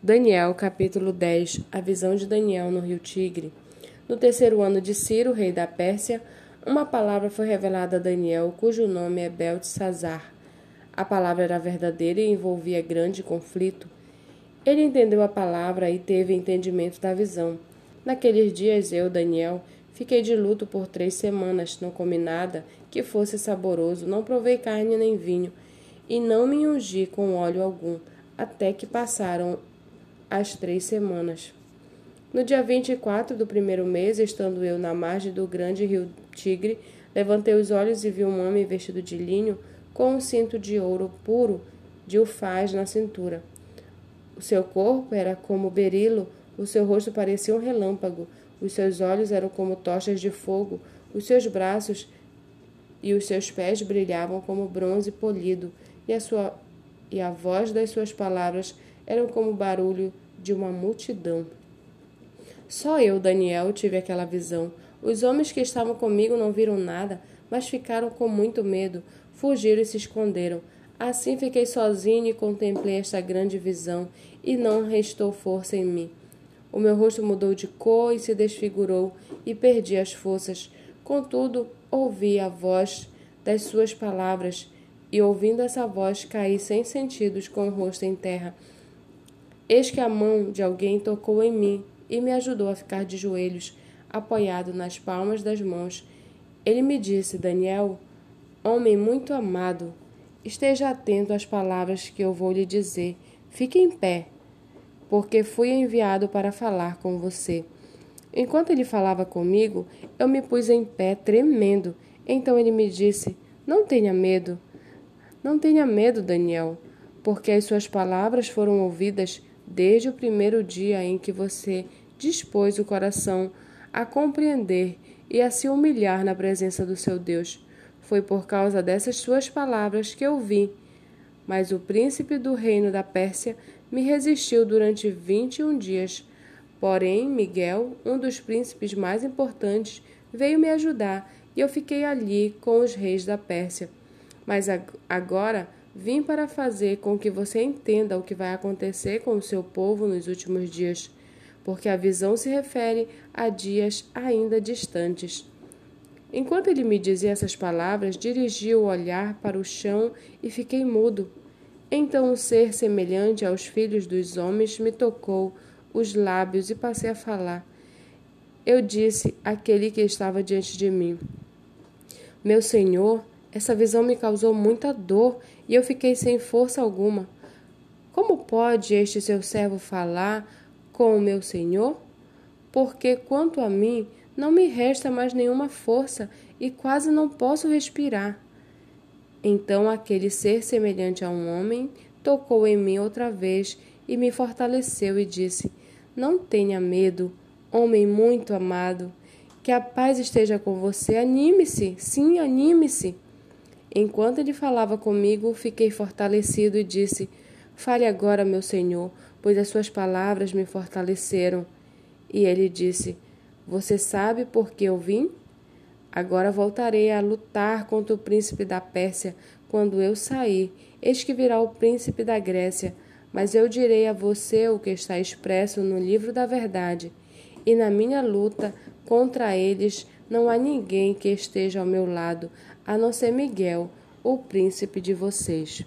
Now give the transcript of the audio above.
Daniel, capítulo 10 A visão de Daniel no rio Tigre. No terceiro ano de Ciro, rei da Pérsia, uma palavra foi revelada a Daniel, cujo nome é Beltesazar. A palavra era verdadeira e envolvia grande conflito. Ele entendeu a palavra e teve entendimento da visão. Naqueles dias eu, Daniel, fiquei de luto por três semanas, não comi nada que fosse saboroso, não provei carne nem vinho, e não me ungi com óleo algum, até que passaram as três semanas. No dia 24 do primeiro mês, estando eu na margem do grande rio Tigre, levantei os olhos e vi um homem vestido de linho com um cinto de ouro puro de ufaz na cintura. O seu corpo era como berilo, o seu rosto parecia um relâmpago, os seus olhos eram como tochas de fogo, os seus braços e os seus pés brilhavam como bronze polido, e a, sua, e a voz das suas palavras eram como o barulho de uma multidão. Só eu, Daniel, tive aquela visão. Os homens que estavam comigo não viram nada, mas ficaram com muito medo, fugiram e se esconderam. Assim fiquei sozinho e contemplei esta grande visão, e não restou força em mim. O meu rosto mudou de cor e se desfigurou, e perdi as forças. Contudo, ouvi a voz das suas palavras, e ouvindo essa voz, caí sem sentidos com o rosto em terra. Eis que a mão de alguém tocou em mim e me ajudou a ficar de joelhos, apoiado nas palmas das mãos. Ele me disse: Daniel, homem muito amado, esteja atento às palavras que eu vou lhe dizer. Fique em pé, porque fui enviado para falar com você. Enquanto ele falava comigo, eu me pus em pé, tremendo. Então ele me disse: Não tenha medo. Não tenha medo, Daniel, porque as suas palavras foram ouvidas desde o primeiro dia em que você dispôs o coração a compreender e a se humilhar na presença do seu Deus. Foi por causa dessas suas palavras que eu vim. Mas o príncipe do reino da Pérsia me resistiu durante vinte e um dias. Porém, Miguel, um dos príncipes mais importantes, veio me ajudar e eu fiquei ali com os reis da Pérsia. Mas agora Vim para fazer com que você entenda o que vai acontecer com o seu povo nos últimos dias, porque a visão se refere a dias ainda distantes. Enquanto ele me dizia essas palavras, dirigi o olhar para o chão e fiquei mudo. Então um ser semelhante aos filhos dos homens me tocou os lábios e passei a falar. Eu disse àquele que estava diante de mim: Meu senhor, essa visão me causou muita dor e eu fiquei sem força alguma. Como pode este seu servo falar com o meu senhor? Porque, quanto a mim, não me resta mais nenhuma força e quase não posso respirar. Então aquele ser semelhante a um homem tocou em mim outra vez e me fortaleceu e disse: Não tenha medo, homem muito amado. Que a paz esteja com você. Anime-se, sim, anime-se. Enquanto ele falava comigo, fiquei fortalecido e disse: Fale agora, meu senhor, pois as suas palavras me fortaleceram. E ele disse: Você sabe por que eu vim? Agora voltarei a lutar contra o príncipe da Pérsia quando eu sair. Eis que virá o príncipe da Grécia. Mas eu direi a você o que está expresso no livro da verdade. E na minha luta contra eles não há ninguém que esteja ao meu lado, a não ser Miguel, o príncipe de vocês.